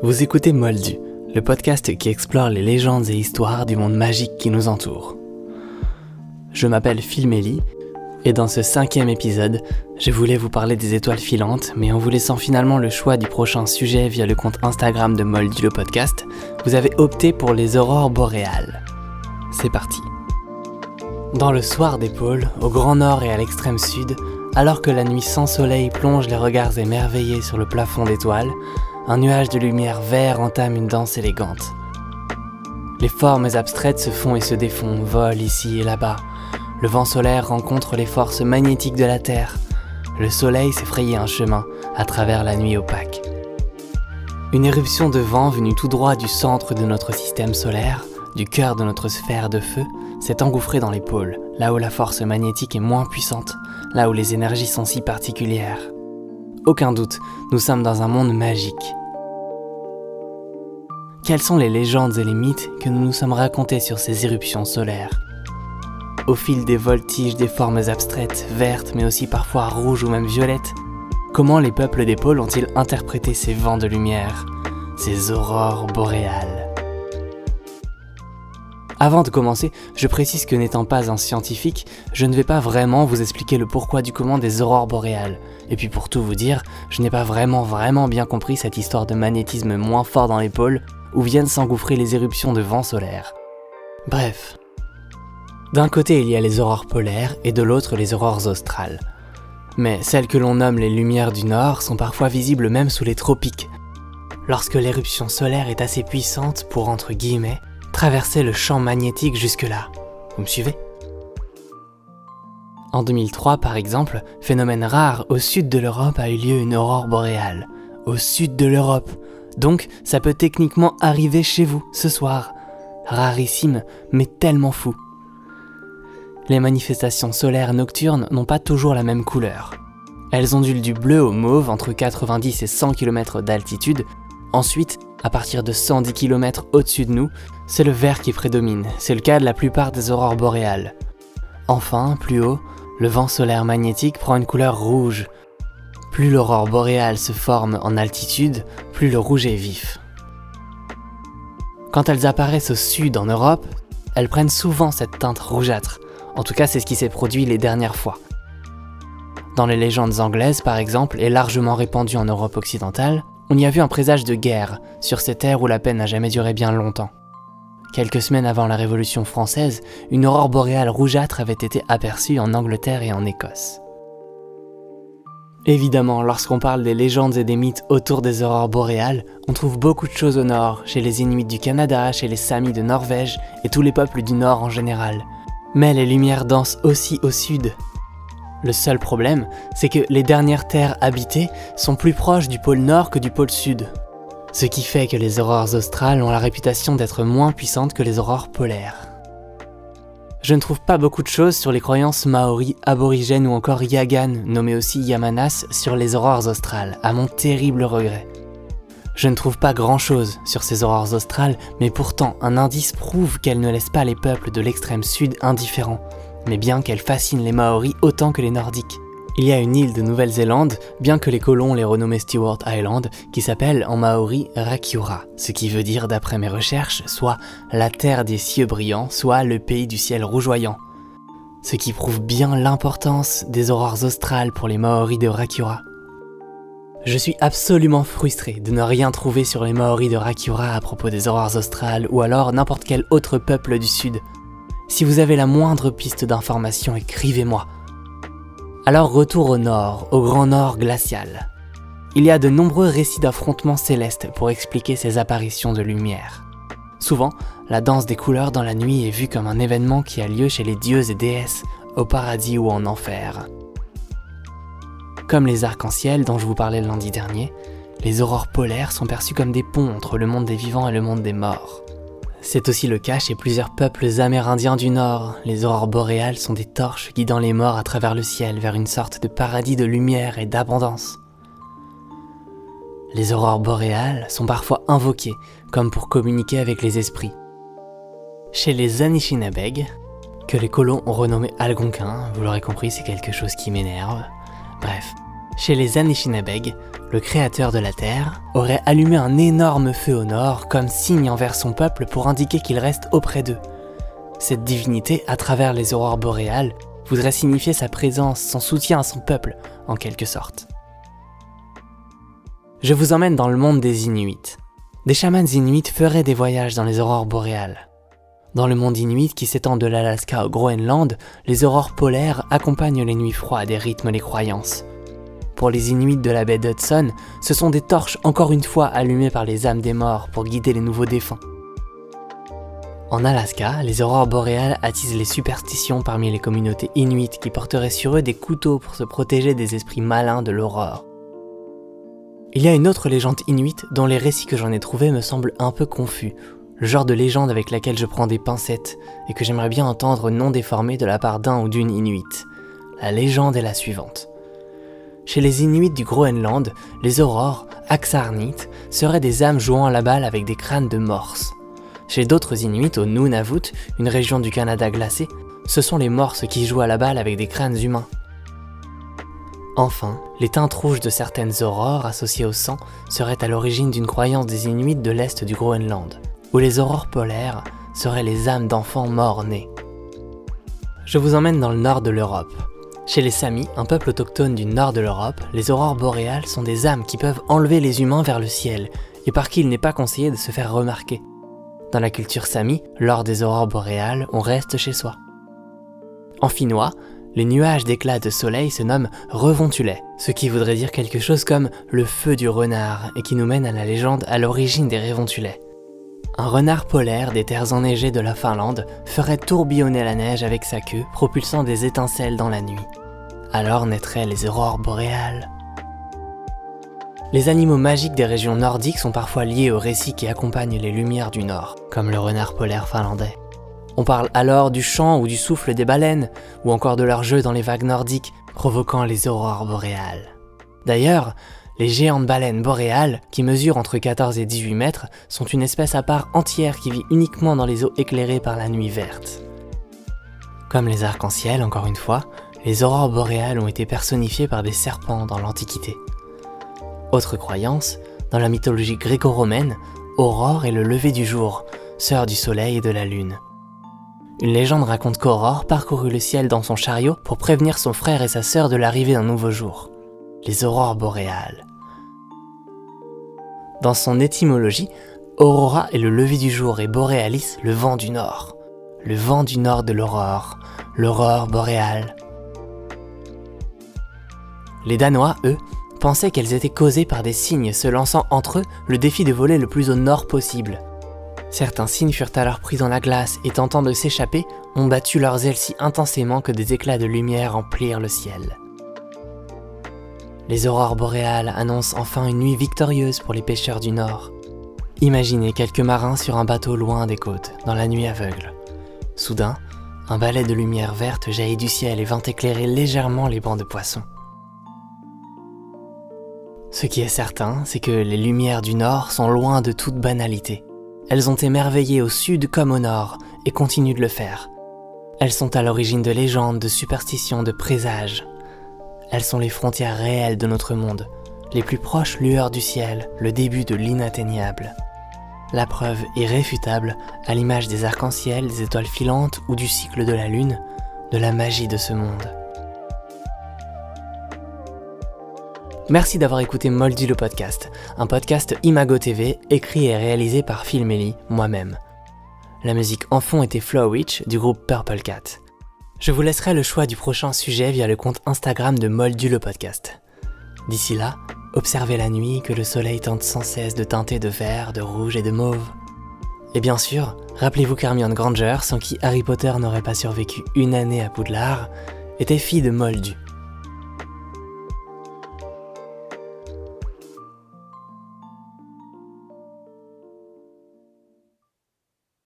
Vous écoutez Moldu, le podcast qui explore les légendes et histoires du monde magique qui nous entoure. Je m'appelle Phil Melly, et dans ce cinquième épisode, je voulais vous parler des étoiles filantes, mais en vous laissant finalement le choix du prochain sujet via le compte Instagram de Moldu le podcast, vous avez opté pour les aurores boréales. C'est parti. Dans le soir des pôles, au grand nord et à l'extrême sud, alors que la nuit sans soleil plonge les regards émerveillés sur le plafond d'étoiles, un nuage de lumière vert entame une danse élégante. Les formes abstraites se font et se défont, volent ici et là-bas. Le vent solaire rencontre les forces magnétiques de la Terre. Le soleil s'est un chemin à travers la nuit opaque. Une éruption de vent venue tout droit du centre de notre système solaire, du cœur de notre sphère de feu, s'est engouffrée dans les pôles, là où la force magnétique est moins puissante, là où les énergies sont si particulières. Aucun doute, nous sommes dans un monde magique. Quelles sont les légendes et les mythes que nous nous sommes racontés sur ces éruptions solaires? Au fil des voltiges des formes abstraites, vertes mais aussi parfois rouges ou même violettes, comment les peuples des pôles ont-ils interprété ces vents de lumière, ces aurores boréales? Avant de commencer, je précise que n'étant pas un scientifique, je ne vais pas vraiment vous expliquer le pourquoi du comment des aurores boréales. Et puis pour tout vous dire, je n'ai pas vraiment vraiment bien compris cette histoire de magnétisme moins fort dans pôles où viennent s'engouffrer les éruptions de vent solaire. Bref. D'un côté il y a les aurores polaires et de l'autre les aurores australes. Mais celles que l'on nomme les lumières du nord sont parfois visibles même sous les tropiques. Lorsque l'éruption solaire est assez puissante pour, entre guillemets, traverser le champ magnétique jusque-là. Vous me suivez? En 2003, par exemple, phénomène rare, au sud de l'Europe a eu lieu une aurore boréale. Au sud de l'Europe. Donc, ça peut techniquement arriver chez vous ce soir. Rarissime, mais tellement fou. Les manifestations solaires nocturnes n'ont pas toujours la même couleur. Elles ondulent du bleu au mauve entre 90 et 100 km d'altitude. Ensuite, à partir de 110 km au-dessus de nous, c'est le vert qui prédomine, c'est le cas de la plupart des aurores boréales. Enfin, plus haut, le vent solaire magnétique prend une couleur rouge. Plus l'aurore boréale se forme en altitude, plus le rouge est vif. Quand elles apparaissent au sud en Europe, elles prennent souvent cette teinte rougeâtre. En tout cas, c'est ce qui s'est produit les dernières fois. Dans les légendes anglaises, par exemple, et largement répandues en Europe occidentale, on y a vu un présage de guerre sur ces terres où la peine n'a jamais duré bien longtemps. Quelques semaines avant la Révolution française, une aurore boréale rougeâtre avait été aperçue en Angleterre et en Écosse. Évidemment, lorsqu'on parle des légendes et des mythes autour des aurores boréales, on trouve beaucoup de choses au nord, chez les Inuits du Canada, chez les Samis de Norvège et tous les peuples du nord en général. Mais les lumières dansent aussi au sud, le seul problème, c'est que les dernières terres habitées sont plus proches du pôle nord que du pôle sud. Ce qui fait que les aurores australes ont la réputation d'être moins puissantes que les aurores polaires. Je ne trouve pas beaucoup de choses sur les croyances maoris, aborigènes ou encore yagan, nommées aussi yamanas, sur les aurores australes, à mon terrible regret. Je ne trouve pas grand chose sur ces aurores australes, mais pourtant un indice prouve qu'elles ne laissent pas les peuples de l'extrême sud indifférents, mais bien qu'elle fascine les Maoris autant que les Nordiques. Il y a une île de Nouvelle-Zélande, bien que les colons les renommaient Stewart Island, qui s'appelle en maori Rakiura, ce qui veut dire d'après mes recherches soit la terre des cieux brillants, soit le pays du ciel rougeoyant. Ce qui prouve bien l'importance des aurores australes pour les Maoris de Rakiura. Je suis absolument frustré de ne rien trouver sur les Maoris de Rakiura à propos des aurores australes ou alors n'importe quel autre peuple du sud, si vous avez la moindre piste d'information, écrivez-moi. Alors retour au nord, au grand nord glacial. Il y a de nombreux récits d'affrontements célestes pour expliquer ces apparitions de lumière. Souvent, la danse des couleurs dans la nuit est vue comme un événement qui a lieu chez les dieux et déesses, au paradis ou en enfer. Comme les arcs-en-ciel dont je vous parlais le lundi dernier, les aurores polaires sont perçues comme des ponts entre le monde des vivants et le monde des morts. C'est aussi le cas chez plusieurs peuples amérindiens du Nord. Les aurores boréales sont des torches guidant les morts à travers le ciel vers une sorte de paradis de lumière et d'abondance. Les aurores boréales sont parfois invoquées comme pour communiquer avec les esprits. Chez les Anishinabeg, que les colons ont renommé Algonquin, vous l'aurez compris, c'est quelque chose qui m'énerve. Bref, Chez les Anishinabeg, le créateur de la Terre aurait allumé un énorme feu au nord comme signe envers son peuple pour indiquer qu'il reste auprès d'eux. Cette divinité, à travers les aurores boréales, voudrait signifier sa présence, son soutien à son peuple, en quelque sorte. Je vous emmène dans le monde des Inuits. Des chamans inuits feraient des voyages dans les aurores boréales. Dans le monde inuit qui s'étend de l'Alaska au Groenland, les aurores polaires accompagnent les nuits froides et rythment les croyances. Pour les Inuits de la baie d'Hudson, ce sont des torches encore une fois allumées par les âmes des morts pour guider les nouveaux défunts. En Alaska, les aurores boréales attisent les superstitions parmi les communautés inuites qui porteraient sur eux des couteaux pour se protéger des esprits malins de l'aurore. Il y a une autre légende inuite dont les récits que j'en ai trouvés me semblent un peu confus, le genre de légende avec laquelle je prends des pincettes et que j'aimerais bien entendre non déformé de la part d'un ou d'une inuite. La légende est la suivante. Chez les Inuits du Groenland, les aurores, Axarnit, seraient des âmes jouant à la balle avec des crânes de morse. Chez d'autres Inuits au Nunavut, une région du Canada glacé, ce sont les morses qui jouent à la balle avec des crânes humains. Enfin, les teintes rouges de certaines aurores associées au sang seraient à l'origine d'une croyance des Inuits de l'est du Groenland, où les aurores polaires seraient les âmes d'enfants morts nés. Je vous emmène dans le nord de l'Europe. Chez les Samis, un peuple autochtone du nord de l'Europe, les aurores boréales sont des âmes qui peuvent enlever les humains vers le ciel et par qui il n'est pas conseillé de se faire remarquer. Dans la culture sami, lors des aurores boréales, on reste chez soi. En finnois, les nuages d'éclats de soleil se nomment revontulet, ce qui voudrait dire quelque chose comme le feu du renard et qui nous mène à la légende à l'origine des révontulets. Un renard polaire des terres enneigées de la Finlande ferait tourbillonner la neige avec sa queue, propulsant des étincelles dans la nuit. Alors naîtraient les aurores boréales. Les animaux magiques des régions nordiques sont parfois liés aux récits qui accompagnent les lumières du Nord, comme le renard polaire finlandais. On parle alors du chant ou du souffle des baleines, ou encore de leur jeu dans les vagues nordiques, provoquant les aurores boréales. D'ailleurs, les géantes baleines boréales, qui mesurent entre 14 et 18 mètres, sont une espèce à part entière qui vit uniquement dans les eaux éclairées par la nuit verte. Comme les arcs-en-ciel, encore une fois, les aurores boréales ont été personnifiées par des serpents dans l'Antiquité. Autre croyance, dans la mythologie gréco-romaine, Aurore est le lever du jour, sœur du soleil et de la lune. Une légende raconte qu'Aurore parcourut le ciel dans son chariot pour prévenir son frère et sa sœur de l'arrivée d'un nouveau jour, les aurores boréales. Dans son étymologie, Aurora est le lever du jour et Borealis le vent du nord. Le vent du nord de l'aurore, l'aurore boréale. Les Danois, eux, pensaient qu'elles étaient causées par des cygnes se lançant entre eux le défi de voler le plus au nord possible. Certains cygnes furent alors pris dans la glace et tentant de s'échapper, ont battu leurs ailes si intensément que des éclats de lumière emplirent le ciel. Les aurores boréales annoncent enfin une nuit victorieuse pour les pêcheurs du nord. Imaginez quelques marins sur un bateau loin des côtes, dans la nuit aveugle. Soudain, un balai de lumière verte jaillit du ciel et vint éclairer légèrement les bancs de poissons. Ce qui est certain, c'est que les lumières du Nord sont loin de toute banalité. Elles ont émerveillé au Sud comme au Nord et continuent de le faire. Elles sont à l'origine de légendes, de superstitions, de présages. Elles sont les frontières réelles de notre monde, les plus proches lueurs du ciel, le début de l'inatteignable. La preuve irréfutable, à l'image des arcs-en-ciel, des étoiles filantes ou du cycle de la Lune, de la magie de ce monde. Merci d'avoir écouté Moldu le podcast, un podcast Imago TV écrit et réalisé par Phil Melly, moi-même. La musique en fond était Flow Witch du groupe Purple Cat. Je vous laisserai le choix du prochain sujet via le compte Instagram de Moldu le podcast. D'ici là, observez la nuit que le soleil tente sans cesse de teinter de vert, de rouge et de mauve. Et bien sûr, rappelez-vous qu'Hermione Granger, sans qui Harry Potter n'aurait pas survécu une année à Poudlard, était fille de Moldu,